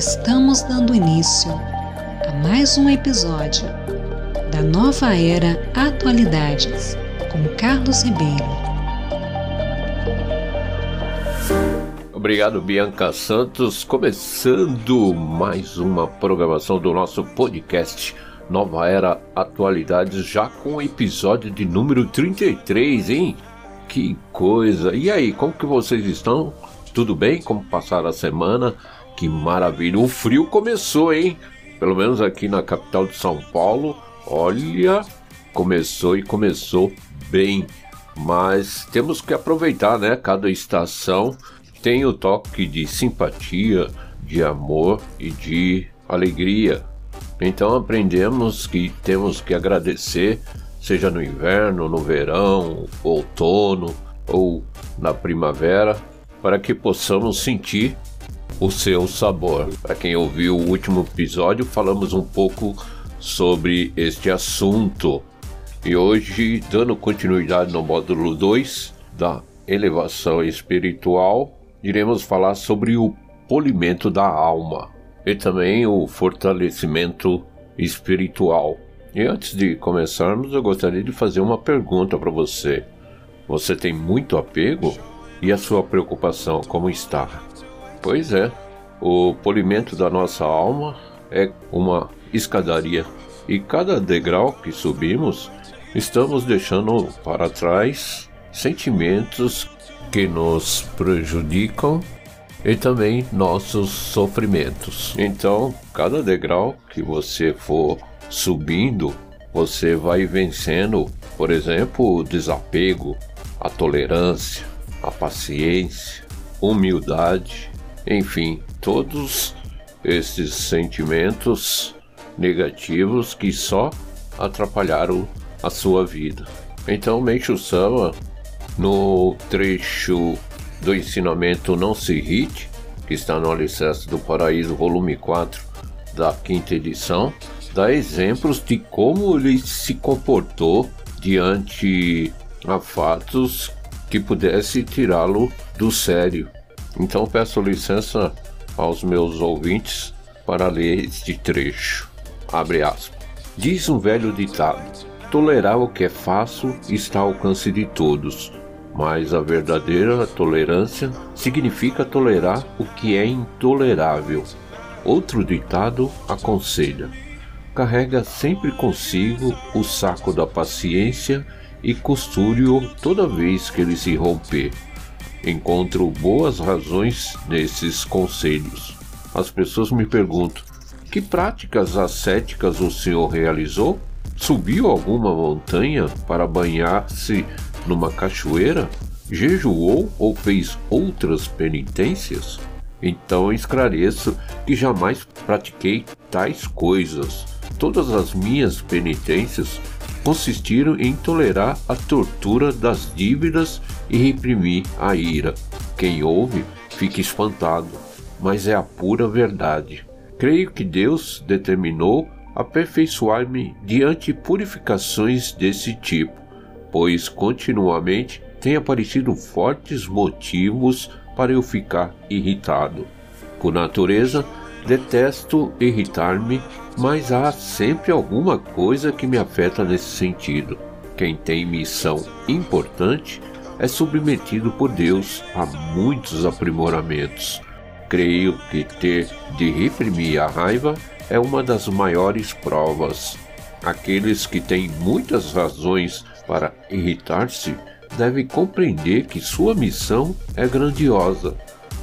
Estamos dando início a mais um episódio da nova era Atualidades com Carlos Ribeiro. Obrigado, Bianca Santos. Começando mais uma programação do nosso podcast Nova Era Atualidades, já com o episódio de número 33, hein? Que coisa! E aí, como que vocês estão? Tudo bem? Como passaram a semana? Que maravilha! O frio começou, hein? Pelo menos aqui na capital de São Paulo. Olha, começou e começou bem. Mas temos que aproveitar, né? Cada estação tem o toque de simpatia, de amor e de alegria. Então aprendemos que temos que agradecer seja no inverno, no verão, outono ou na primavera, para que possamos sentir o seu sabor. Para quem ouviu o último episódio, falamos um pouco sobre este assunto. E hoje, dando continuidade no módulo 2 da elevação espiritual, iremos falar sobre o polimento da alma e também o fortalecimento espiritual. E antes de começarmos, eu gostaria de fazer uma pergunta para você. Você tem muito apego? E a sua preocupação como está? Pois é, o polimento da nossa alma é uma escadaria e cada degrau que subimos, estamos deixando para trás sentimentos que nos prejudicam e também nossos sofrimentos. Então, cada degrau que você for subindo, você vai vencendo, por exemplo, o desapego, a tolerância, a paciência, humildade, enfim, todos esses sentimentos negativos que só atrapalharam a sua vida. Então, Meishu Sama, no trecho do ensinamento Não Se Irrite, que está no Alicerce do Paraíso, volume 4 da quinta edição, dá exemplos de como ele se comportou diante a fatos que pudesse tirá-lo do sério. Então peço licença aos meus ouvintes para ler este trecho. Abre aspas. Diz um velho ditado: tolerar o que é fácil está ao alcance de todos, mas a verdadeira tolerância significa tolerar o que é intolerável. Outro ditado aconselha: carrega sempre consigo o saco da paciência e costure-o toda vez que ele se romper. Encontro boas razões nesses conselhos. As pessoas me perguntam: que práticas ascéticas o senhor realizou? Subiu alguma montanha para banhar-se numa cachoeira? Jejuou ou fez outras penitências? Então esclareço que jamais pratiquei tais coisas. Todas as minhas penitências consistiram em tolerar a tortura das dívidas e reprimir a ira. Quem ouve fica espantado, mas é a pura verdade. Creio que Deus determinou aperfeiçoar-me diante purificações desse tipo, pois continuamente têm aparecido fortes motivos para eu ficar irritado. Por natureza, detesto irritar-me, mas há sempre alguma coisa que me afeta nesse sentido. Quem tem missão importante é submetido por Deus a muitos aprimoramentos. Creio que ter de reprimir a raiva é uma das maiores provas. Aqueles que têm muitas razões para irritar-se devem compreender que sua missão é grandiosa.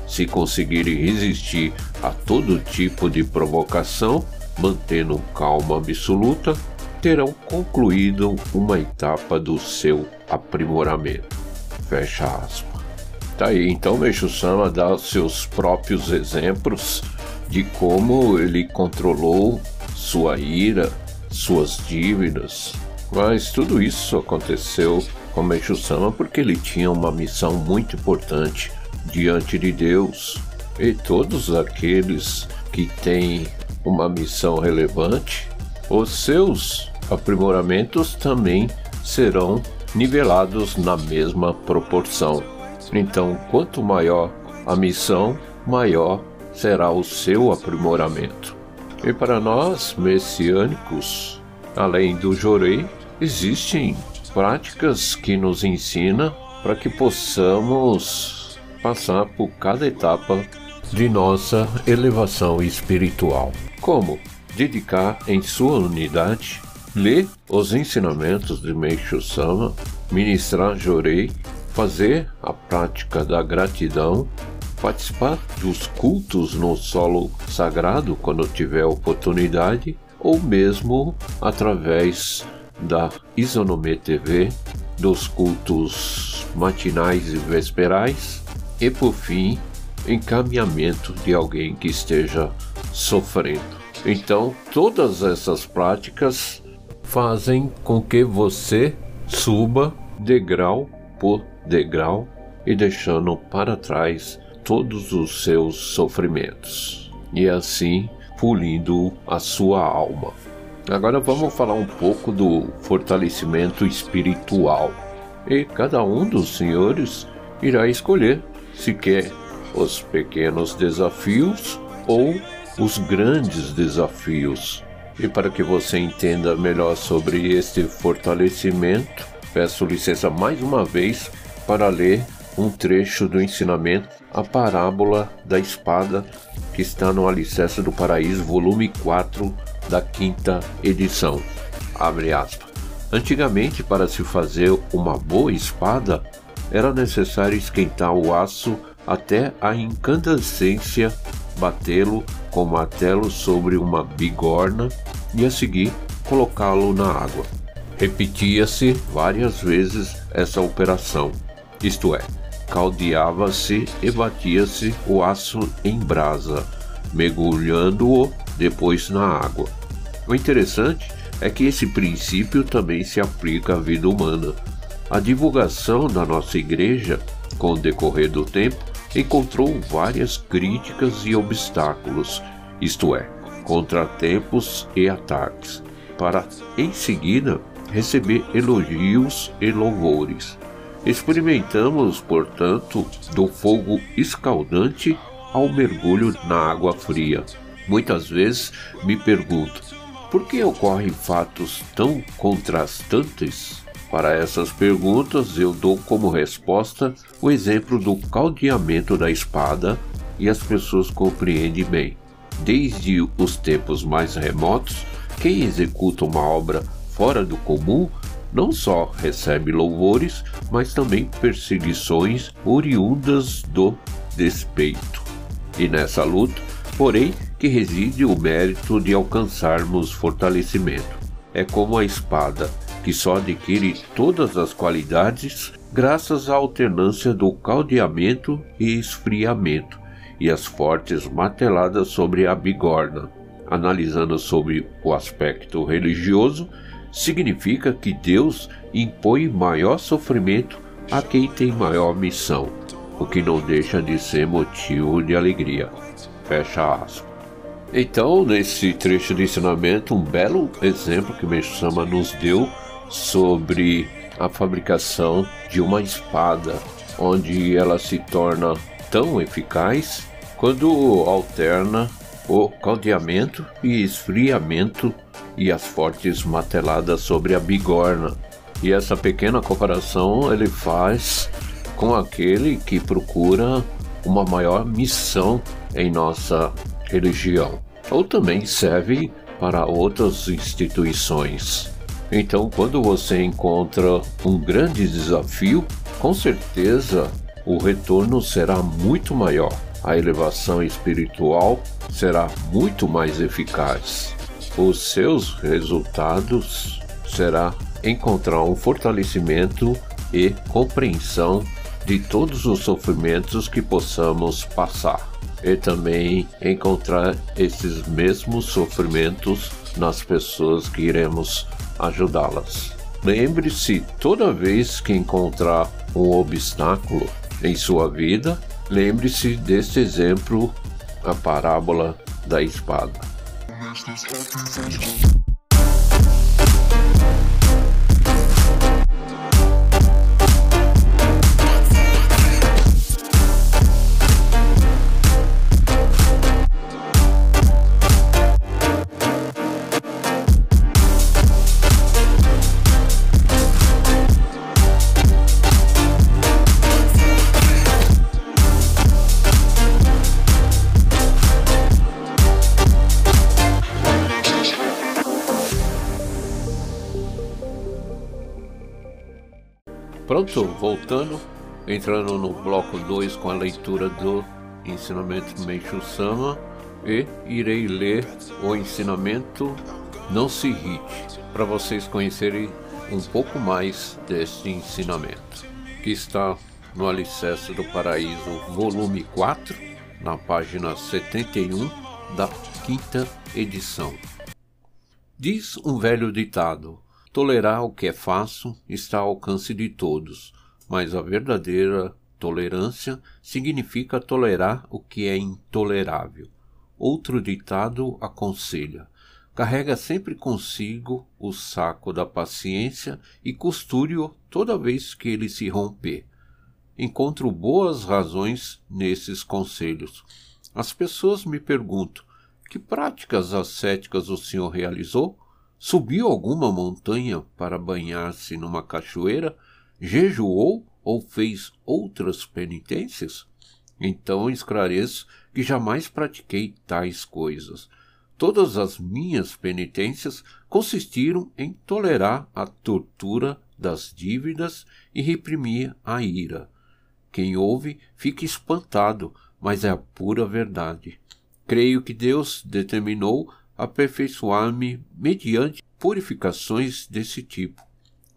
Se conseguirem resistir a todo tipo de provocação, mantendo calma absoluta, terão concluído uma etapa do seu aprimoramento. Fecha aspas. Tá aí, então Meixo Sama dá seus próprios exemplos de como ele controlou sua ira, suas dívidas. Mas tudo isso aconteceu com Meixo Sama porque ele tinha uma missão muito importante diante de Deus. E todos aqueles que têm uma missão relevante, os seus aprimoramentos também serão nivelados na mesma proporção. Então, quanto maior a missão, maior será o seu aprimoramento. E para nós, messiânicos, além do jorei, existem práticas que nos ensinam para que possamos passar por cada etapa de nossa elevação espiritual. Como dedicar em sua unidade, ler os ensinamentos de Meishu Sama, ministrar Jorei, fazer a prática da gratidão, participar dos cultos no solo sagrado quando tiver oportunidade, ou mesmo através da Isonome TV, dos cultos matinais e vesperais, e por fim, encaminhamento de alguém que esteja sofrendo. Então, todas essas práticas fazem com que você suba degrau por degrau e deixando para trás todos os seus sofrimentos e assim pulindo a sua alma. Agora vamos falar um pouco do fortalecimento espiritual. E cada um dos senhores irá escolher se quer os pequenos desafios ou os grandes desafios. E para que você entenda melhor sobre este fortalecimento, peço licença mais uma vez para ler um trecho do ensinamento A Parábola da Espada, que está no Alicerce do Paraíso, volume 4 da quinta edição. Abre aspas. Antigamente, para se fazer uma boa espada, era necessário esquentar o aço até a incandescência, batê-lo com martelo sobre uma bigorna e a seguir colocá-lo na água. Repetia-se várias vezes essa operação, isto é, caldeava-se e batia-se o aço em brasa, mergulhando-o depois na água. O interessante é que esse princípio também se aplica à vida humana. A divulgação da nossa igreja, com o decorrer do tempo, encontrou várias críticas e obstáculos, isto é, contratempos e ataques, para em seguida receber elogios e louvores. Experimentamos, portanto, do fogo escaldante ao mergulho na água fria. Muitas vezes me pergunto por que ocorrem fatos tão contrastantes? Para essas perguntas, eu dou como resposta o exemplo do caldeamento da espada e as pessoas compreendem bem. Desde os tempos mais remotos, quem executa uma obra fora do comum não só recebe louvores, mas também perseguições oriundas do despeito. E nessa luta, porém, que reside o mérito de alcançarmos fortalecimento. É como a espada, que só adquire todas as qualidades graças à alternância do caldeamento e esfriamento e as fortes marteladas sobre a bigorna. Analisando sobre o aspecto religioso, significa que Deus impõe maior sofrimento a quem tem maior missão, o que não deixa de ser motivo de alegria. Fecha aspas. Então, nesse trecho de ensinamento, um belo exemplo que Meshama nos deu sobre a fabricação de uma espada, onde ela se torna tão eficaz quando alterna o caldeamento e esfriamento e as fortes mateladas sobre a bigorna. E essa pequena comparação ele faz com aquele que procura uma maior missão em nossa religião, ou também serve para outras instituições. Então, quando você encontra um grande desafio, com certeza o retorno será muito maior. A elevação espiritual será muito mais eficaz os seus resultados será encontrar um fortalecimento e compreensão de todos os sofrimentos que possamos passar e também encontrar esses mesmos sofrimentos nas pessoas que iremos ajudá-las. Lembre-se, toda vez que encontrar um obstáculo em sua vida, lembre-se deste exemplo, a parábola da espada. Pronto, voltando, entrando no bloco 2 com a leitura do ensinamento Meishu Sama e irei ler o ensinamento Não se irrite, para vocês conhecerem um pouco mais deste ensinamento, que está no Alicerce do Paraíso, volume 4, na página 71 da quinta edição. Diz um velho ditado: tolerar o que é fácil está ao alcance de todos, mas a verdadeira tolerância significa tolerar o que é intolerável. Outro ditado aconselha: carrega sempre consigo o saco da paciência e costure-o toda vez que ele se romper. Encontro boas razões nesses conselhos. As pessoas me perguntam: que práticas ascéticas o senhor realizou? Subiu alguma montanha para banhar-se numa cachoeira? Jejuou ou fez outras penitências? Então esclareço que jamais pratiquei tais coisas. Todas as minhas penitências consistiram em tolerar a tortura das dívidas e reprimir a ira. Quem ouve fica espantado, mas é a pura verdade. Creio que Deus determinou aperfeiçoar-me mediante purificações desse tipo,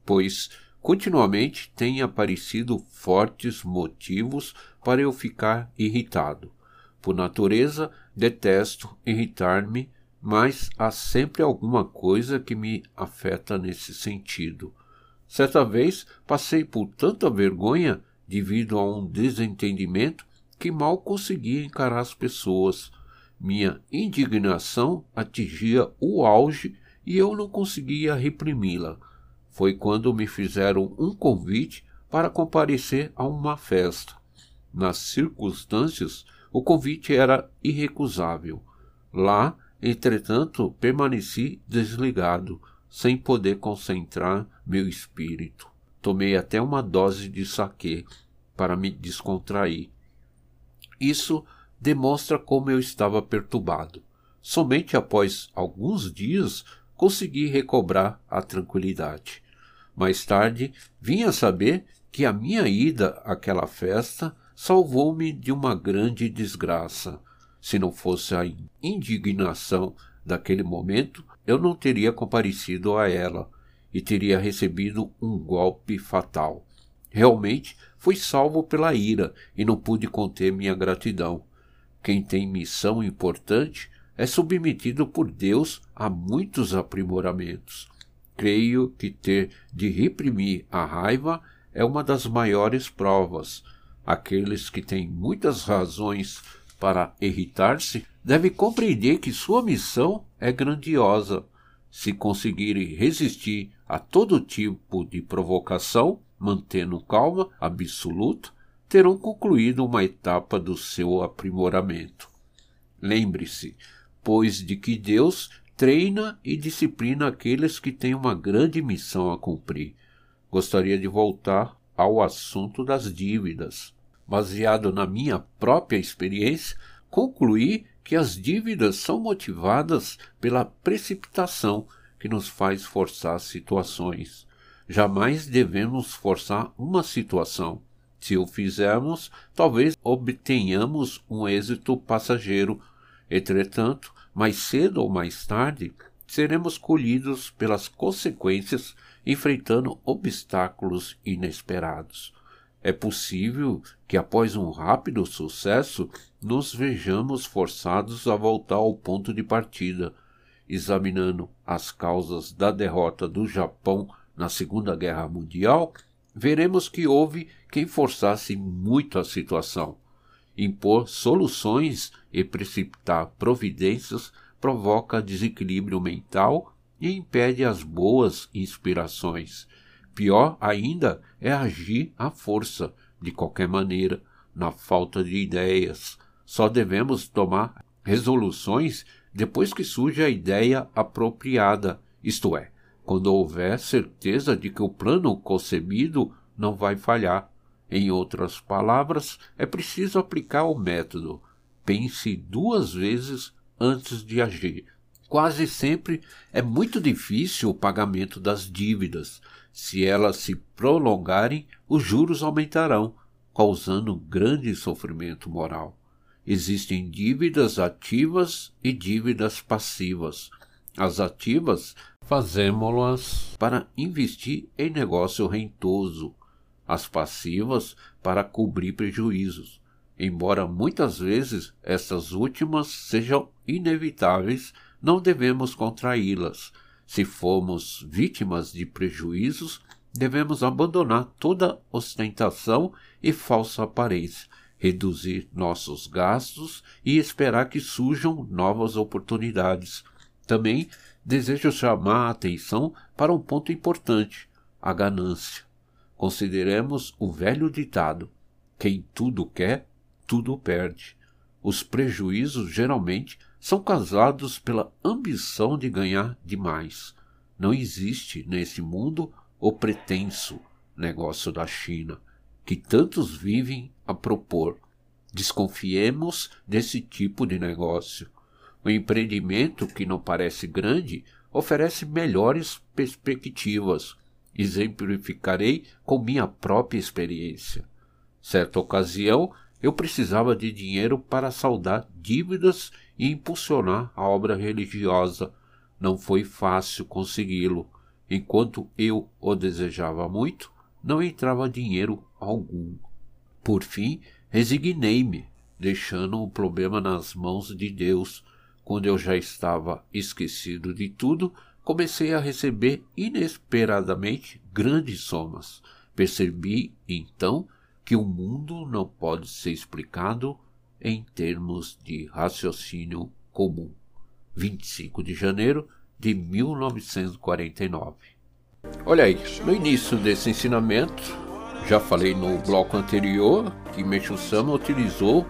pois continuamente têm aparecido fortes motivos para eu ficar irritado. Por natureza, detesto irritar-me, mas há sempre alguma coisa que me afeta nesse sentido. Certa vez passei por tanta vergonha devido a um desentendimento que mal conseguia encarar as pessoas. Minha indignação atingia o auge e eu não conseguia reprimi-la. Foi quando me fizeram um convite para comparecer a uma festa. Nas circunstâncias, o convite era irrecusável. Lá, entretanto, permaneci desligado, sem poder concentrar meu espírito. Tomei até uma dose de saquê para me descontrair. Isso demonstra como eu estava perturbado. Somente após alguns dias consegui recobrar a tranquilidade. Mais tarde, vim a saber que a minha ida àquela festa salvou-me de uma grande desgraça. Se não fosse a indignação daquele momento, eu não teria comparecido a ela e teria recebido um golpe fatal. Realmente fui salvo pela ira e não pude conter minha gratidão. Quem tem missão importante é submetido por Deus a muitos aprimoramentos. Creio que ter de reprimir a raiva é uma das maiores provas. Aqueles que têm muitas razões para irritar-se devem compreender que sua missão é grandiosa. Se conseguirem resistir a todo tipo de provocação, mantendo calma absoluta, terão concluído uma etapa do seu aprimoramento. Lembre-se, pois, de que Deus treina e disciplina aqueles que têm uma grande missão a cumprir. Gostaria de voltar ao assunto das dívidas. Baseado na minha própria experiência, concluí que as dívidas são motivadas pela precipitação que nos faz forçar situações. Jamais devemos forçar uma situação. Se o fizermos, talvez obtenhamos um êxito passageiro. Entretanto, mais cedo ou mais tarde, seremos colhidos pelas consequências enfrentando obstáculos inesperados. É possível que após um rápido sucesso nos vejamos forçados a voltar ao ponto de partida, examinando as causas da derrota do Japão na Segunda Guerra Mundial, veremos que houve quem forçasse muito a situação. Impor soluções e precipitar providências provoca desequilíbrio mental e impede as boas inspirações. Pior ainda é agir à força, de qualquer maneira, na falta de ideias. Só devemos tomar resoluções depois que surge a ideia apropriada, isto é, quando houver certeza de que o plano concebido não vai falhar. Em outras palavras, é preciso aplicar o método. Pense duas vezes antes de agir. Quase sempre é muito difícil o pagamento das dívidas. Se elas se prolongarem, os juros aumentarão, causando grande sofrimento moral. Existem dívidas ativas e dívidas passivas. As ativas fazemos-las para investir em negócio rentoso, as passivas para cobrir prejuízos. Embora muitas vezes estas últimas sejam inevitáveis, não devemos contraí-las. Se formos vítimas de prejuízos, devemos abandonar toda ostentação e falsa aparência, reduzir nossos gastos e esperar que surjam novas oportunidades. Também desejo chamar a atenção para um ponto importante: a ganância. Consideremos o velho ditado: quem tudo quer, tudo perde. Os prejuízos geralmente são causados pela ambição de ganhar demais. Não existe nesse mundo o pretenso negócio da China, que tantos vivem a propor. Desconfiemos desse tipo de negócio. O empreendimento que não parece grande oferece melhores perspectivas. Exemplificarei com minha própria experiência. Certa ocasião, eu precisava de dinheiro para saldar dívidas e impulsionar a obra religiosa. Não foi fácil consegui-lo. Enquanto eu o desejava muito, não entrava dinheiro algum. Por fim, resignei-me, deixando o problema nas mãos de Deus. Quando eu já estava esquecido de tudo, comecei a receber inesperadamente grandes somas. Percebi, então, que o mundo não pode ser explicado em termos de raciocínio comum. 25 de janeiro de 1949. Olha aí, no início desse ensinamento, já falei no bloco anterior que Meixo Sama utilizou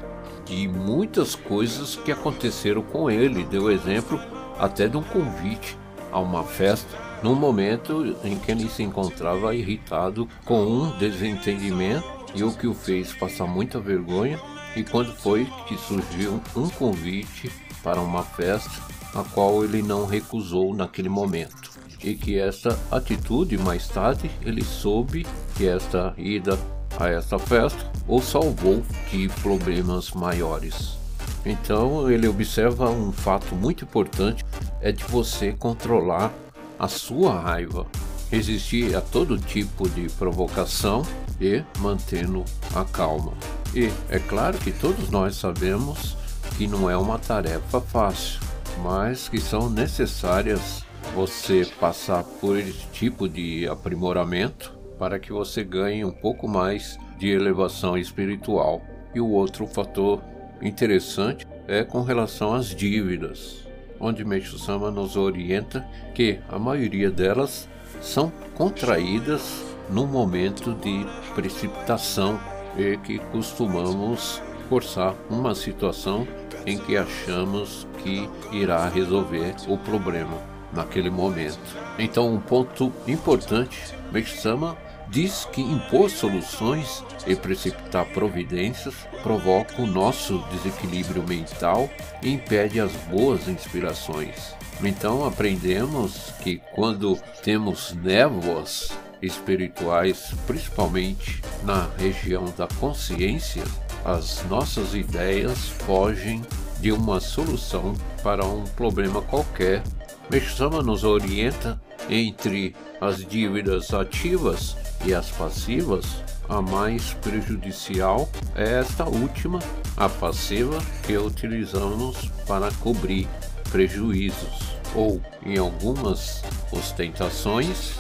de muitas coisas que aconteceram com ele, deu exemplo até de um convite a uma festa, num momento em que ele se encontrava irritado com um desentendimento e o que o fez passar muita vergonha. E quando foi que surgiu um convite para uma festa a qual ele não recusou naquele momento. E que essa atitude mais tarde ele soube que esta ida a essa festa o salvou de problemas maiores. Então ele observa um fato muito importante é de você controlar a sua raiva, resistir a todo tipo de provocação e mantendo a calma. E é claro que todos nós sabemos que não é uma tarefa fácil, mas que são necessárias você passar por esse tipo de aprimoramento para que você ganhe um pouco mais de elevação espiritual. E o outro fator interessante é com relação às dívidas, onde Meixo Sama nos orienta que a maioria delas são contraídas num momento de precipitação e que costumamos forçar uma situação em que achamos que irá resolver o problema naquele momento. Então, um ponto importante, Meixama diz que impor soluções e precipitar providências provoca o nosso desequilíbrio mental e impede as boas inspirações. Então aprendemos que quando temos névoas espirituais, principalmente na região da consciência, as nossas ideias fogem de uma solução para um problema qualquer. Meshama nos orienta entre as dívidas ativas e as passivas. A mais prejudicial é esta última, a passiva, que utilizamos para cobrir prejuízos ou, em algumas ostentações,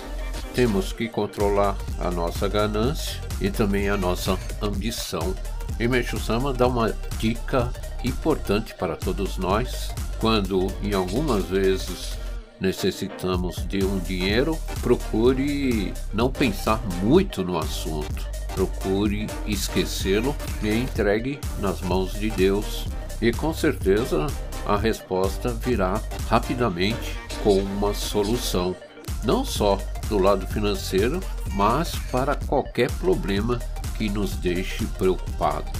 temos que controlar a nossa ganância e também a nossa ambição. E Meixo Sama dá uma dica importante para todos nós quando em algumas vezes necessitamos de um dinheiro, procure não pensar muito no assunto. Procure esquecê-lo e entregue nas mãos de Deus. E com certeza a resposta virá rapidamente com uma solução. Não só do lado financeiro, mas para qualquer problema que nos deixe preocupado.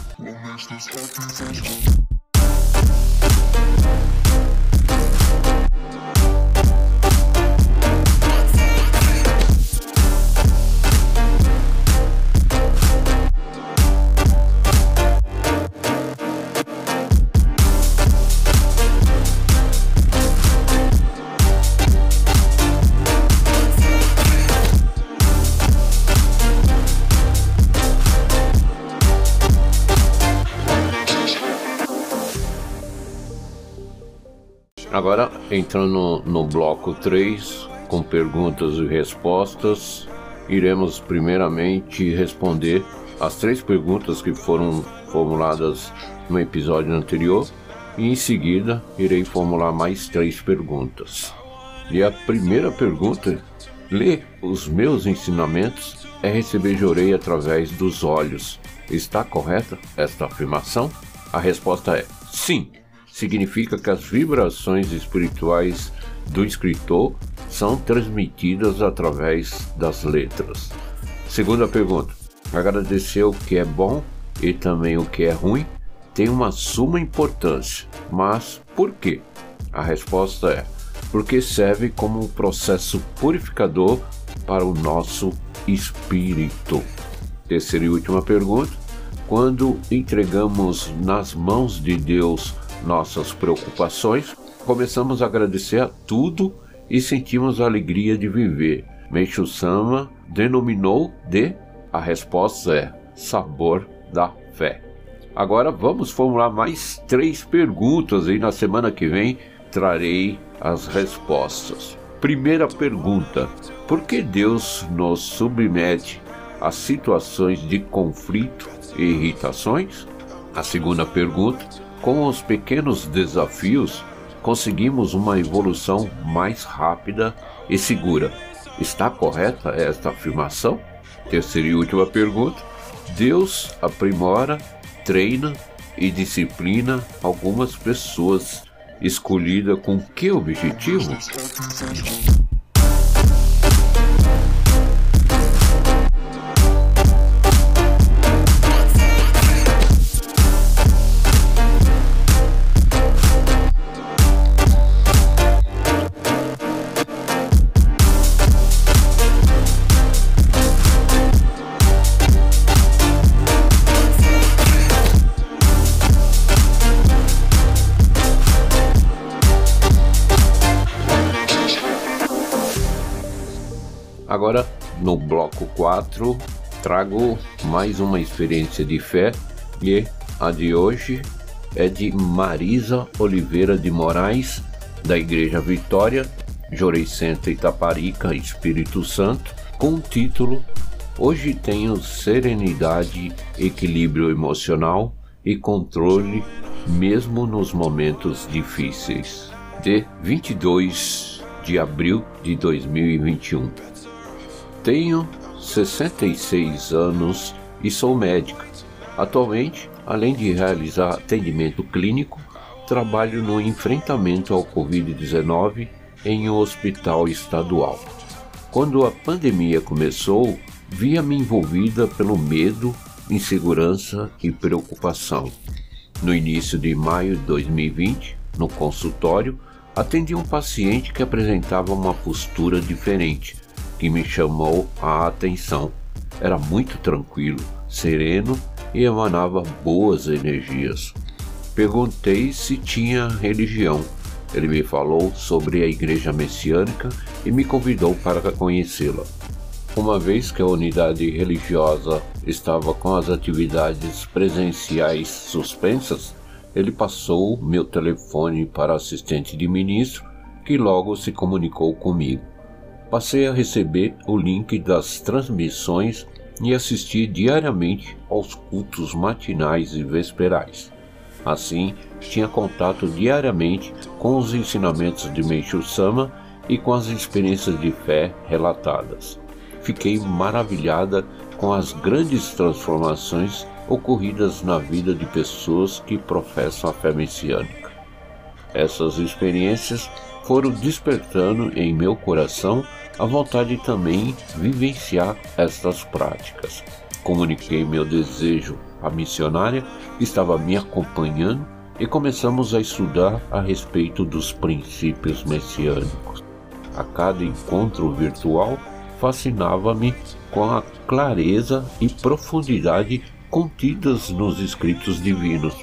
Agora, entrando no bloco 3, com perguntas e respostas, iremos primeiramente responder as três perguntas que foram formuladas no episódio anterior e em seguida irei formular mais três perguntas. E a primeira pergunta: ler os meus ensinamentos é receber jorei através dos olhos. Está correta esta afirmação? A resposta é sim. Significa que as vibrações espirituais do escritor são transmitidas através das letras. Segunda pergunta: agradecer o que é bom e também o que é ruim tem uma suma importância. Mas por quê? A resposta é: porque serve como um processo purificador para o nosso espírito. Terceira e última pergunta: quando entregamos nas mãos de Deus nossas preocupações, começamos a agradecer a tudo e sentimos a alegria de viver. Meixo Sama denominou de a resposta é sabor da fé. Agora vamos formular mais três perguntas e na semana que vem trarei as respostas. Primeira pergunta: por que Deus nos submete a situações de conflito e irritações? A segunda pergunta: com os pequenos desafios conseguimos uma evolução mais rápida e segura. Está correta esta afirmação? Terceira e última pergunta: Deus aprimora, treina e disciplina algumas pessoas escolhida com que objetivo? No bloco 4, trago mais uma experiência de fé e a de hoje é de Marisa Oliveira de Moraes, da Igreja Vitória, Jorecenta Itaparica, Espírito Santo, com o título Hoje tenho serenidade, equilíbrio emocional e controle mesmo nos momentos difíceis. De 22 de abril de 2021. Tenho 66 anos e sou médica. Atualmente, além de realizar atendimento clínico, trabalho no enfrentamento ao Covid-19 em um hospital estadual. Quando a pandemia começou, via-me envolvida pelo medo, insegurança e preocupação. No início de maio de 2020, no consultório, atendi um paciente que apresentava uma postura diferente, que me chamou a atenção. Era muito tranquilo, sereno e emanava boas energias. Perguntei se tinha religião. Ele me falou sobre a igreja messiânica e me convidou para conhecê-la. Uma vez que a unidade religiosa estava com as atividades presenciais suspensas, ele passou meu telefone para assistente de ministro, que logo se comunicou comigo passei a receber o link das transmissões e assistir diariamente aos cultos matinais e vesperais. Assim, tinha contato diariamente com os ensinamentos de Meishu Sama e com as experiências de fé relatadas. Fiquei maravilhada com as grandes transformações ocorridas na vida de pessoas que professam a fé messiânica. Essas experiências foram despertando em meu coração a vontade de também vivenciar estas práticas. Comuniquei meu desejo à missionária que estava me acompanhando e começamos a estudar a respeito dos princípios messiânicos. A cada encontro virtual, fascinava-me com a clareza e profundidade contidas nos escritos divinos.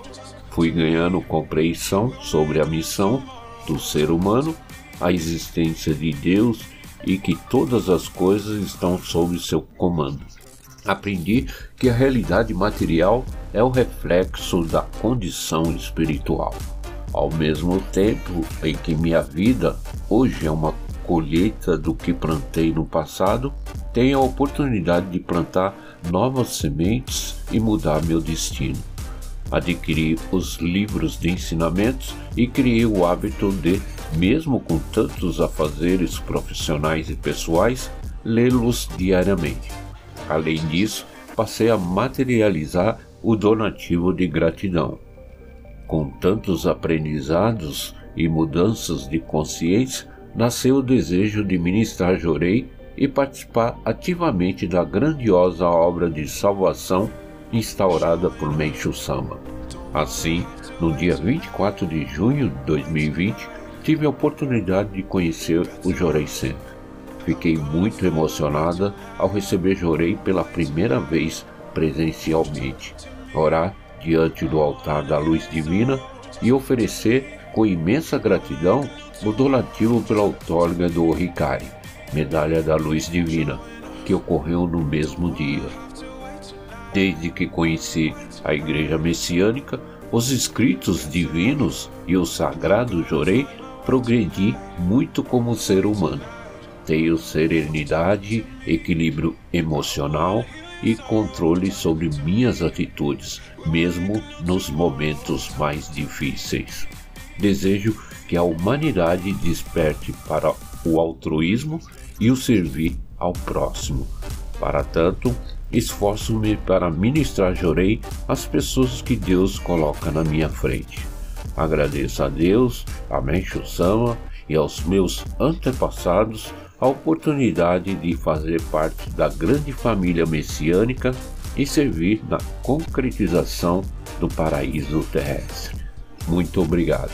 Fui ganhando compreensão sobre a missão do ser humano, a existência de Deus e que todas as coisas estão sob seu comando. Aprendi que a realidade material é o reflexo da condição espiritual. Ao mesmo tempo em que minha vida hoje é uma colheita do que plantei no passado, tenho a oportunidade de plantar novas sementes e mudar meu destino. Adquiri os livros de ensinamentos e criei o hábito de, mesmo com tantos afazeres profissionais e pessoais, lê-los diariamente. Além disso, passei a materializar o donativo de gratidão. Com tantos aprendizados e mudanças de consciência, nasceu o desejo de ministrar Jorei e participar ativamente da grandiosa obra de salvação instaurada por Meishu Sama. Assim, no dia 24 de junho de 2020, tive a oportunidade de conhecer o Jorei Center. Fiquei muito emocionada ao receber Jorei pela primeira vez presencialmente, orar diante do altar da luz divina e oferecer com imensa gratidão o donativo pela outorga do Ricari, Medalha da Luz Divina, que ocorreu no mesmo dia. Desde que conheci a Igreja Messiânica, os escritos divinos e o sagrado Jorei, progredi muito como ser humano. Tenho serenidade, equilíbrio emocional e controle sobre minhas atitudes, mesmo nos momentos mais difíceis. Desejo que a humanidade desperte para o altruísmo e o servir ao próximo. Para tanto, esforço-me para ministrar Jorei às pessoas que Deus coloca na minha frente. Agradeço a Deus, a Mencho Sama e aos meus antepassados a oportunidade de fazer parte da grande família messiânica e servir na concretização do paraíso terrestre. Muito obrigado.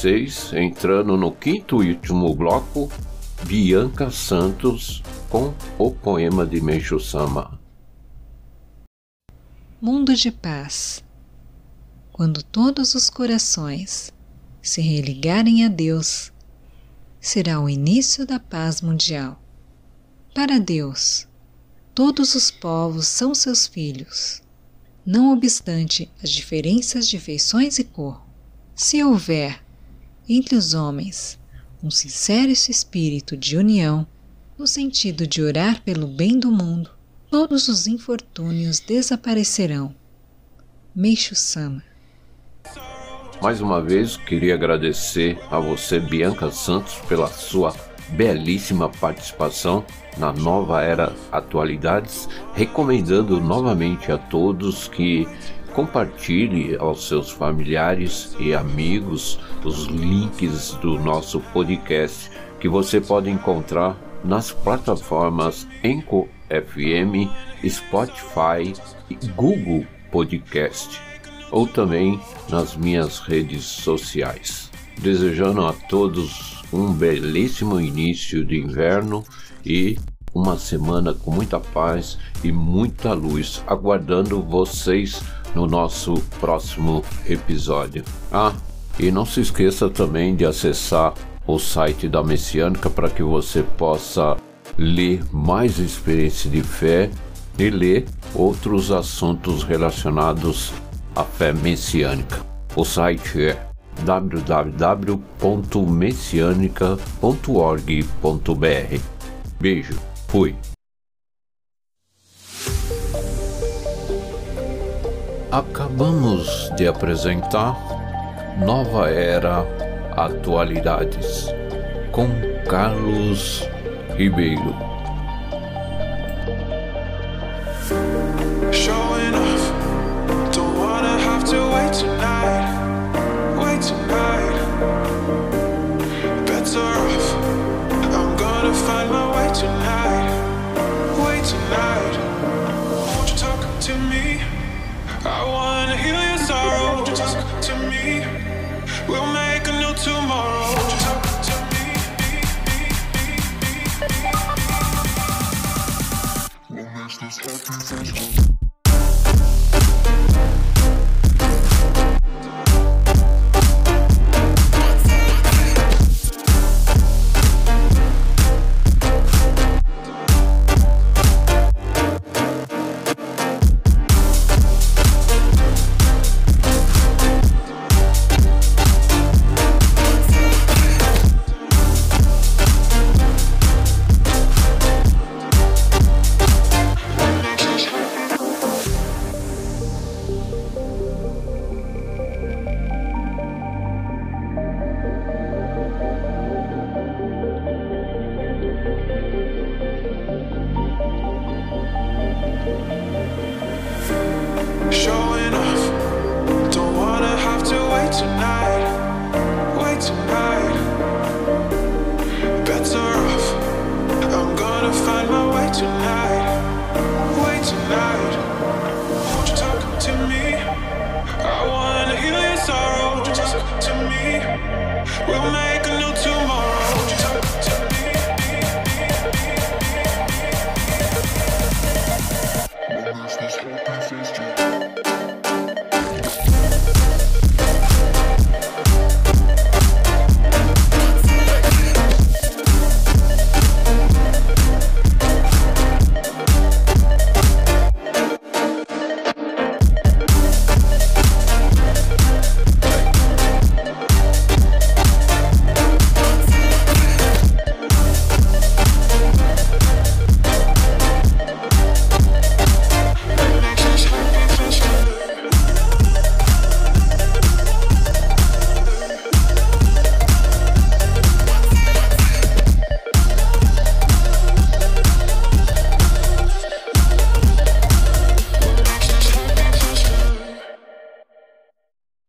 Vocês, entrando no quinto e último bloco, Bianca Santos com o poema de Meishu Sama. Mundo de paz. Quando todos os corações se religarem a Deus, será o início da paz mundial. Para Deus, todos os povos são seus filhos, não obstante as diferenças de feições e cor. Se houver entre os homens um sincero espírito de união, no sentido de orar pelo bem do mundo, todos os infortúnios desaparecerão. Meixo Sama. Mais uma vez, queria agradecer a você, Bianca Santos, pela sua belíssima participação na nova era Atualidades, recomendando novamente a todos que Compartilhe aos seus familiares e amigos os links do nosso podcast que você pode encontrar nas plataformas Enco FM, Spotify e Google Podcast, ou também nas minhas redes sociais. Desejando a todos um belíssimo início de inverno e uma semana com muita paz e muita luz, aguardando vocês no nosso próximo episódio. Ah, e não se esqueça também de acessar o site da Messiânica para que você possa ler mais experiência de fé e ler outros assuntos relacionados à fé messiânica. O site é www.messianica.org.br. Beijo, fui. Acabamos de apresentar Nova Era Atualidades com Carlos Ribeiro. Tonight